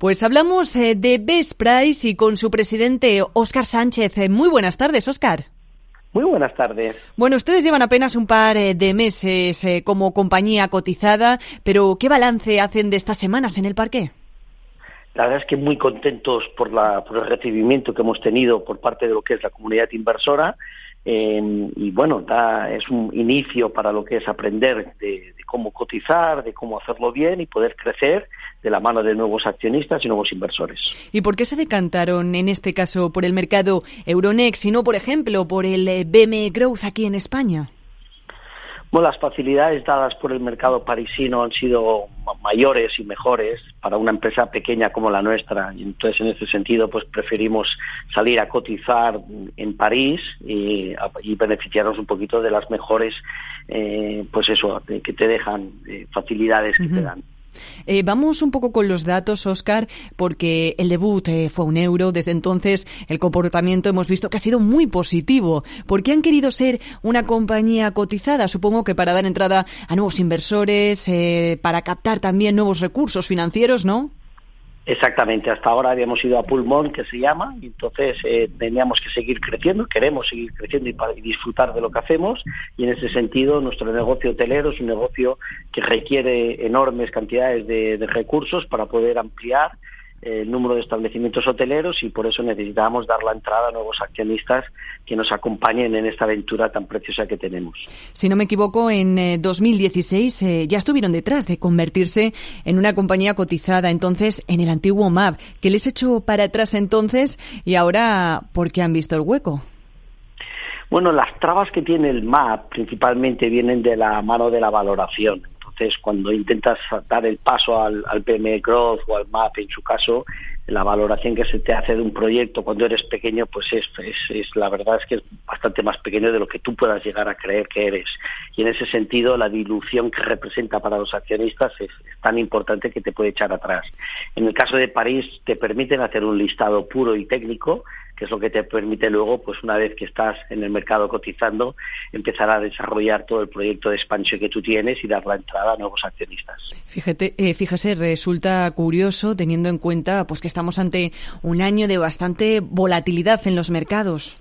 Pues hablamos eh, de Best Price y con su presidente Óscar Sánchez. Eh, muy buenas tardes, Óscar. Muy buenas tardes. Bueno, ustedes llevan apenas un par eh, de meses como compañía cotizada, pero ¿qué balance hacen de estas semanas en el parque? La verdad es que muy contentos por, la, por el recibimiento que hemos tenido por parte de lo que es la comunidad inversora eh, y bueno, es un inicio para lo que es aprender de, cómo cotizar, de cómo hacerlo bien y poder crecer de la mano de nuevos accionistas y nuevos inversores. ¿Y por qué se decantaron en este caso por el mercado Euronext y no, por ejemplo, por el eh, BME Growth aquí en España? Bueno, las facilidades dadas por el mercado parisino han sido mayores y mejores para una empresa pequeña como la nuestra. Y entonces, en ese sentido, pues preferimos salir a cotizar en París y, beneficiarnos un poquito de las mejores, eh, pues eso, que te dejan, eh, facilidades que te dan. Eh, vamos un poco con los datos, Oscar, porque el debut eh, fue un euro. Desde entonces, el comportamiento hemos visto que ha sido muy positivo. ¿Por qué han querido ser una compañía cotizada? Supongo que para dar entrada a nuevos inversores, eh, para captar también nuevos recursos financieros, ¿no? Exactamente, hasta ahora habíamos ido a pulmón, que se llama, y entonces eh, teníamos que seguir creciendo, queremos seguir creciendo y, para, disfrutar de lo que hacemos, y en ese sentido nuestro negocio hotelero es un negocio que requiere enormes cantidades de recursos para poder ampliar el número de establecimientos hoteleros y por eso necesitamos dar la entrada a nuevos accionistas que nos acompañen en esta aventura tan preciosa que tenemos. Si no me equivoco, en 2016 eh, ya estuvieron detrás de convertirse en una compañía cotizada entonces en el antiguo MAP. ¿Qué les echó para atrás entonces y ahora por qué han visto el hueco? Bueno, las trabas que tiene el MAP principalmente vienen de la mano de la valoración entonces, cuando intentas dar el paso al, al PME Growth o al MAP, en su caso, la valoración que se te hace de un proyecto cuando eres pequeño, pues es, la verdad es que es bastante más pequeño de lo que tú puedas llegar a creer que eres. Y en ese sentido, la dilución que representa para los accionistas es, tan importante que te puede echar atrás. En el caso de París, te permiten hacer un listado puro y técnico que es lo que te permite luego, pues una vez que estás en el mercado cotizando, empezar a desarrollar todo el proyecto de expansión que tú tienes y dar la entrada a nuevos accionistas. Fíjate, eh, fíjese, resulta curioso teniendo en cuenta pues que estamos ante un año de bastante volatilidad en los mercados.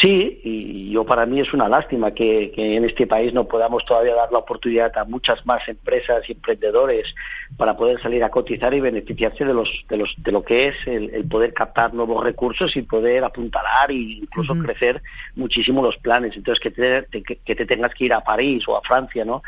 Sí, y yo para mí es una lástima que, en este país no podamos todavía dar la oportunidad a muchas más empresas y emprendedores para poder salir a cotizar y beneficiarse de los de los de lo que es el, poder captar nuevos recursos y poder apuntalar e incluso crecer muchísimo los planes. Entonces que te, que te tengas que ir a París o a Francia, ¿no?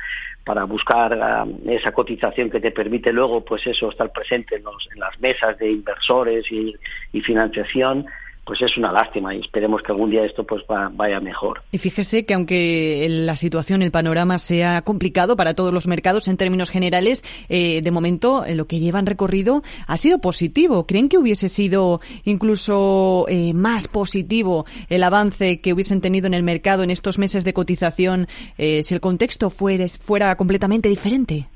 para buscar um, esa cotización que te permite luego, pues eso, estar presente en, los, en las mesas de inversores y, y financiación, pues es una lástima y esperemos que algún día esto pues vaya mejor. Y fíjese que aunque la situación, el panorama sea complicado para todos los mercados en términos generales, eh, de momento eh, lo que llevan recorrido ha sido positivo. ¿Creen que hubiese sido incluso eh, más positivo el avance que hubiesen tenido en el mercado en estos meses de cotización si el contexto fuera completamente diferente?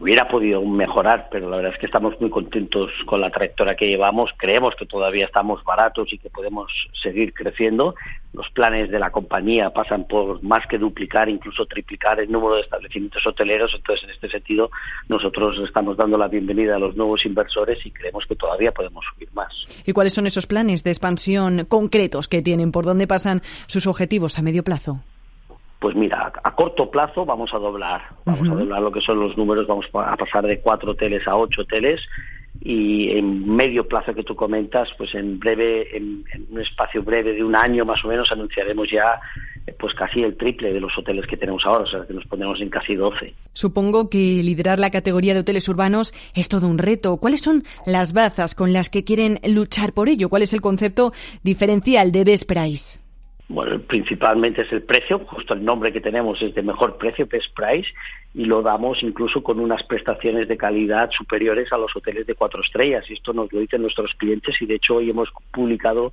Hubiera podido mejorar, pero la verdad es que estamos muy contentos con la trayectoria que llevamos. Creemos que todavía estamos baratos y que podemos seguir creciendo. Los planes de la compañía pasan por más que duplicar, incluso triplicar el número de establecimientos hoteleros. Entonces, en este sentido, nosotros estamos dando la bienvenida a los nuevos inversores y creemos que todavía podemos subir más. ¿Y cuáles son esos planes de expansión concretos que tienen? ¿Por dónde pasan sus objetivos a medio plazo? Pues mira, a, corto plazo vamos a doblar, vamos a doblar lo que son los números, vamos a pasar de cuatro hoteles a ocho hoteles y en medio plazo que tú comentas, pues en breve, en, un espacio breve de un año más o menos, anunciaremos ya eh, pues casi el triple de los hoteles que tenemos ahora, o sea que nos ponemos en casi 12. Supongo que liderar la categoría de hoteles urbanos es todo un reto. ¿Cuáles son las bazas con las que quieren luchar por ello? ¿Cuál es el concepto diferencial de Best Price? Bueno, principalmente es el precio, justo el nombre que tenemos es de mejor precio, best price, y lo damos incluso con unas prestaciones de calidad superiores a los hoteles de cuatro estrellas. Y esto nos lo dicen nuestros clientes y de hecho hoy hemos publicado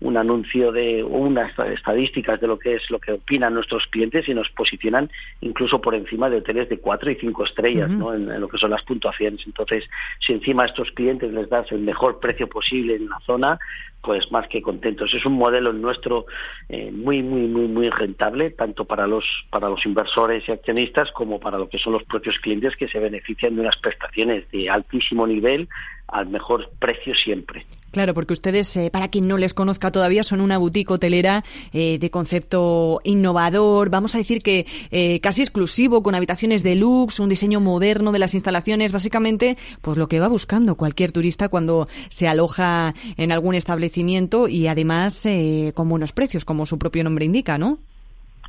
un anuncio de unas estadísticas de lo que es lo que opinan nuestros clientes y nos posicionan incluso por encima de hoteles de cuatro y cinco estrellas ¿no? en, lo que son las puntuaciones. Entonces, si encima a estos clientes les das el mejor precio posible en la zona, pues más que contentos. Es un modelo nuestro eh, muy, muy, muy, muy rentable, tanto para los, para los inversores y accionistas como para lo que son los propios clientes que se benefician de unas prestaciones de altísimo nivel al mejor precio siempre. Claro, porque ustedes, eh, para quien no les conozca todavía, son una boutique hotelera eh, de concepto innovador, vamos a decir que eh, casi exclusivo, con habitaciones de lux, un diseño moderno de las instalaciones, básicamente, pues lo que va buscando cualquier turista cuando se aloja en algún establecimiento y además con buenos precios, como su propio nombre indica, ¿no?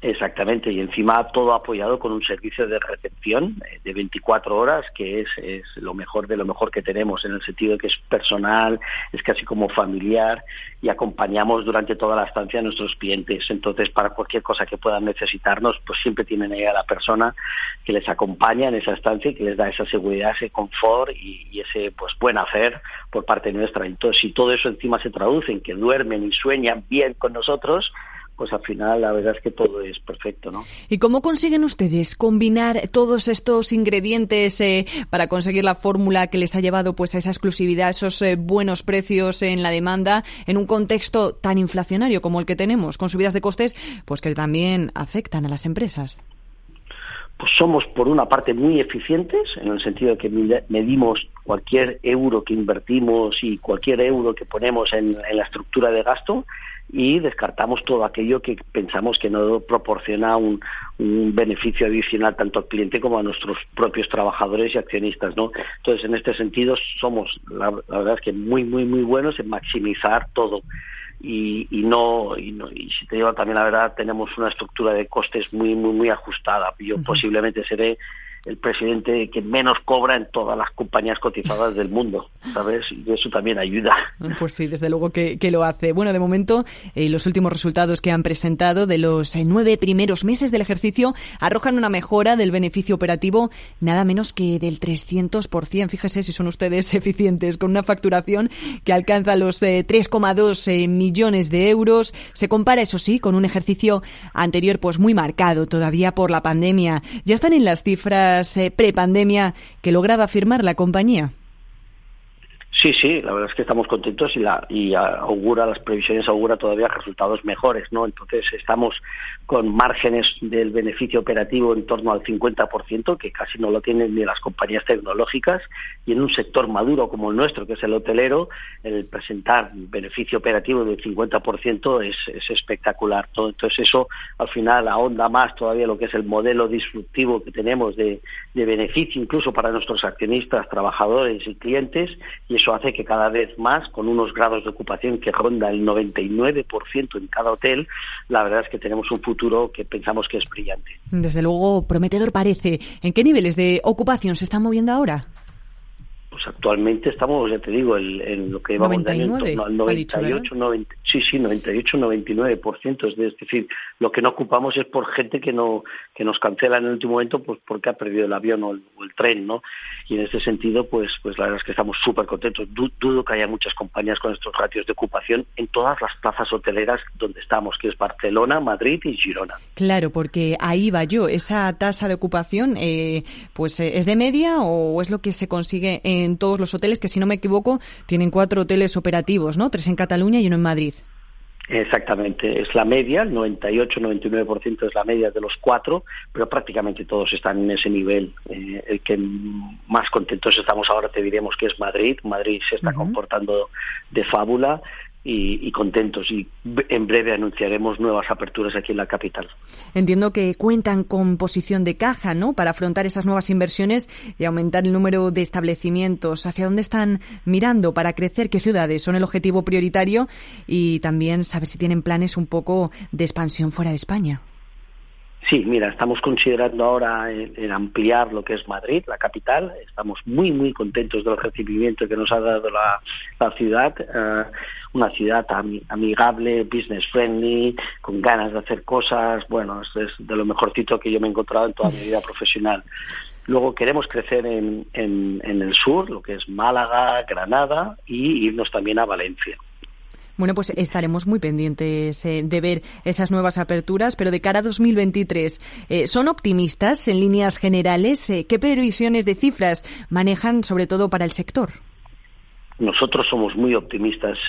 Exactamente, y encima todo apoyado con un servicio de recepción eh, de 24 horas, que es, es, lo mejor de lo mejor que tenemos, en el sentido de que es personal, es casi como familiar, y acompañamos durante toda la estancia a nuestros clientes. Entonces, para cualquier cosa que puedan necesitarnos, pues siempre tienen ahí a la persona que les acompaña en esa estancia y que les da esa seguridad, ese confort y, y ese pues buen hacer por parte nuestra. Entonces, si todo eso encima se traduce en que duermen y sueñan bien con nosotros, pues al final la verdad es que todo es perfecto, ¿no? ¿Y cómo consiguen ustedes combinar todos estos ingredientes eh, para conseguir la fórmula que les ha llevado pues a esa exclusividad, esos eh, buenos precios en la demanda en un contexto tan inflacionario como el que tenemos, con subidas de costes, pues que también afectan a las empresas? Pues somos por una parte muy eficientes en el sentido de que medimos cualquier euro que invertimos y cualquier euro que ponemos en la estructura de gasto y descartamos todo aquello que pensamos que no proporciona un, beneficio adicional tanto al cliente como a nuestros propios trabajadores y accionistas, ¿no? Entonces, en este sentido, somos, la, verdad es que muy, muy, muy buenos en maximizar todo. Y, y, no, y no y si te digo también la verdad tenemos una estructura de costes muy muy muy ajustada. Yo posiblemente seré el presidente que menos cobra en todas las compañías cotizadas del mundo, ¿sabes? Y eso también ayuda. Pues sí, desde luego que, lo hace. Bueno, de momento, eh, los últimos resultados que han presentado de los eh, nueve primeros meses del ejercicio arrojan una mejora del beneficio operativo nada menos que del 300%. Fíjese si son ustedes eficientes, con una facturación que alcanza los 3,2 eh, millones de euros. Se compara, eso sí, con un ejercicio anterior pues muy marcado todavía por la pandemia. Ya están en las cifras pre prepandemia que lograba firmar la compañía? Sí, sí, la verdad es que estamos contentos y, la, y augura, las previsiones augura todavía resultados mejores, ¿no? Entonces estamos con márgenes del beneficio operativo en torno al 50%, que casi no lo tienen ni las compañías tecnológicas, y en un sector maduro como el nuestro, que es el hotelero, el presentar beneficio operativo del 50% es, es espectacular. Entonces eso al final ahonda más todavía lo que es el modelo disruptivo que tenemos de, de beneficio incluso para nuestros accionistas, trabajadores y clientes, y eso hace que cada vez más, con unos grados de ocupación que ronda el 99% en cada hotel, la verdad es que tenemos un futuro que pensamos que es brillante. Desde luego, prometedor parece. ¿En qué niveles de ocupación se están moviendo ahora? Pues actualmente estamos, ya te digo, en, lo que llevamos de año en torno al 98, 90, sí, sí, 98, 99%. Es decir, lo que no ocupamos es por gente que no que nos cancela en el último momento pues porque ha perdido el avión o el, tren, ¿no? Y en ese sentido, pues pues la verdad es que estamos súper contentos. dudo que haya muchas compañías con estos ratios de ocupación en todas las plazas hoteleras donde estamos, que es Barcelona, Madrid y Girona. Claro, porque ahí va yo. Esa tasa de ocupación, eh, pues es de media o es lo que se consigue en en todos los hoteles, que si no me equivoco, tienen cuatro hoteles operativos, ¿no? Tres en Cataluña y uno en Madrid. Exactamente, es la media, el 98-99% es la media de los cuatro, pero prácticamente todos están en ese nivel. Eh, el que más contentos estamos ahora te diremos que es Madrid. Madrid se está comportando de fábula y, contentos y en breve anunciaremos nuevas aperturas aquí en la capital. Entiendo que cuentan con posición de caja, ¿no? Para afrontar esas nuevas inversiones y aumentar el número de establecimientos. ¿Hacia dónde están mirando para crecer? ¿Qué ciudades son el objetivo prioritario? Y también saber si tienen planes un poco de expansión fuera de España. Sí, mira, estamos considerando ahora en, ampliar lo que es Madrid, la capital. Estamos muy, muy contentos del recibimiento que nos ha dado la, ciudad. Eh, una ciudad amigable, business friendly, con ganas de hacer cosas. Bueno, es de lo mejorcito que yo me he encontrado en toda mi vida profesional. Luego queremos crecer en, en el sur, lo que es Málaga, Granada, y irnos también a Valencia. Bueno, pues estaremos muy pendientes eh, de ver esas nuevas aperturas, pero de cara a 2023, eh, ¿son optimistas en líneas generales? Eh, ¿Qué previsiones de cifras manejan sobre todo para el sector? Nosotros somos muy optimistas,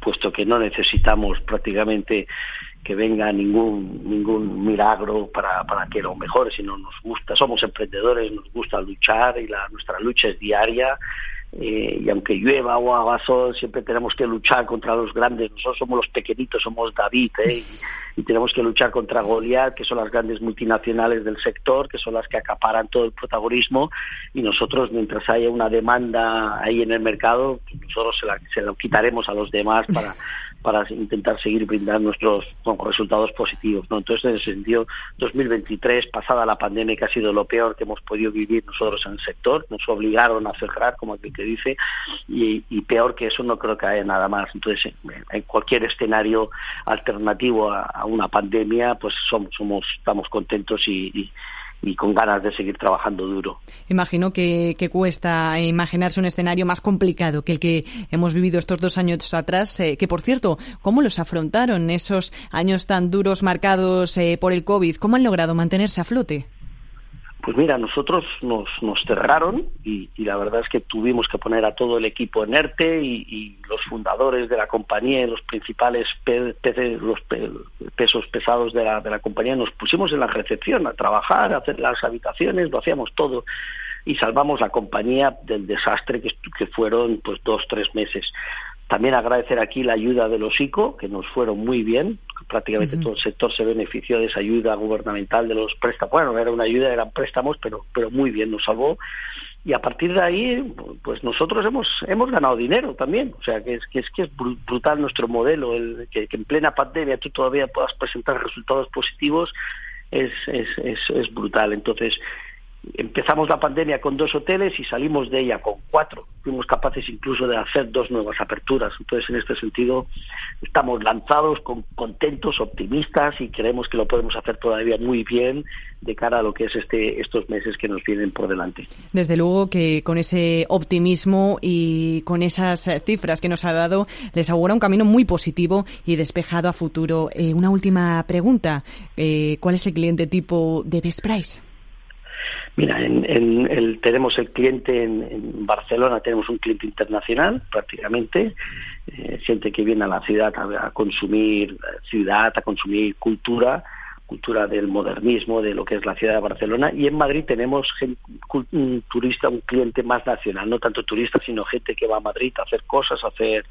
puesto que no necesitamos prácticamente que venga ningún ningún milagro para, para que lo mejore, sino nos gusta, somos emprendedores, nos gusta luchar y la, nuestra lucha es diaria eh, y aunque llueva o haga sol, siempre tenemos que luchar contra los grandes. Nosotros somos los pequeñitos, somos David, ¿eh? y, tenemos que luchar contra Goliat, que son las grandes multinacionales del sector, que son las que acaparan todo el protagonismo, y nosotros, mientras haya una demanda ahí en el mercado, nosotros se, la, se lo quitaremos a los demás para para intentar seguir brindando nuestros resultados positivos. ¿no? Entonces, en ese sentido, 2023, pasada la pandemia, que ha sido lo peor que hemos podido vivir nosotros en el sector, nos obligaron a cerrar, como aquí que dice, y, peor que eso no creo que haya nada más. Entonces, en cualquier escenario alternativo a, una pandemia, pues somos, somos estamos contentos y y con ganas de seguir trabajando duro. Imagino que, cuesta imaginarse un escenario más complicado que el que hemos vivido estos dos años atrás, eh, que por cierto, ¿cómo los afrontaron esos años tan duros marcados eh, por el COVID? ¿Cómo han logrado mantenerse a flote? Pues mira, nosotros nos, nos cerraron y, la verdad es que tuvimos que poner a todo el equipo en ERTE y, los fundadores de la compañía y los principales los pesos pesados de la, de la compañía nos pusimos en la recepción a trabajar, a hacer las habitaciones, lo hacíamos todo y salvamos la compañía del desastre que, que fueron pues dos, tres meses. También agradecer aquí la ayuda de los ICO, que nos fueron muy bien. Prácticamente todo el sector se benefició de esa ayuda gubernamental de los préstamos. Bueno, era una ayuda, eran préstamos, pero, pero muy bien, nos salvó. Y a partir de ahí, pues nosotros hemos, hemos ganado dinero también. O sea, que es que es, que es brutal nuestro modelo. El, que, que en plena pandemia tú todavía puedas presentar resultados positivos es, es, es, es brutal. Entonces, Empezamos la pandemia con dos hoteles y salimos de ella con cuatro. Fuimos capaces incluso de hacer dos nuevas aperturas. Entonces, en este sentido, estamos lanzados, con, contentos, optimistas y creemos que lo podemos hacer todavía muy bien de cara a lo que es este, estos meses que nos vienen por delante. Desde luego que con ese optimismo y con esas cifras que nos ha dado, les augura un camino muy positivo y despejado a futuro. Eh, una última pregunta. Eh, ¿Cuál es el cliente tipo de Best Price? Mira, en, el, tenemos el cliente en, Barcelona, tenemos un cliente internacional prácticamente, eh, gente que viene a la ciudad a, consumir ciudad, a consumir cultura, cultura del modernismo, de lo que es la ciudad de Barcelona, y en Madrid tenemos un turista, un cliente más nacional, no tanto turista, sino gente que va a Madrid a hacer cosas, a hacer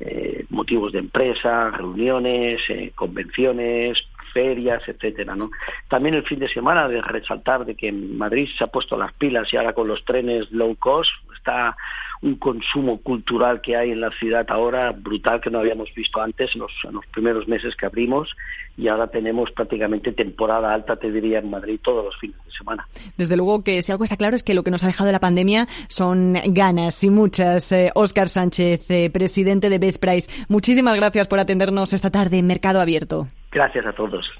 eh, motivos de empresa, reuniones, eh, convenciones, ferias, etcétera, ¿no? También el fin de semana de resaltar de que en Madrid se ha puesto las pilas y ahora con los trenes low cost está un consumo cultural que hay en la ciudad ahora brutal que no habíamos visto antes en los, primeros meses que abrimos y ahora tenemos prácticamente temporada alta, te diría, en Madrid todos los fines de semana. Desde luego que si algo está claro es que lo que nos ha dejado la pandemia son ganas y muchas. Óscar eh, Sánchez, eh, presidente de Best Price, muchísimas gracias por atendernos esta tarde en Mercado Abierto. Gracias a todos.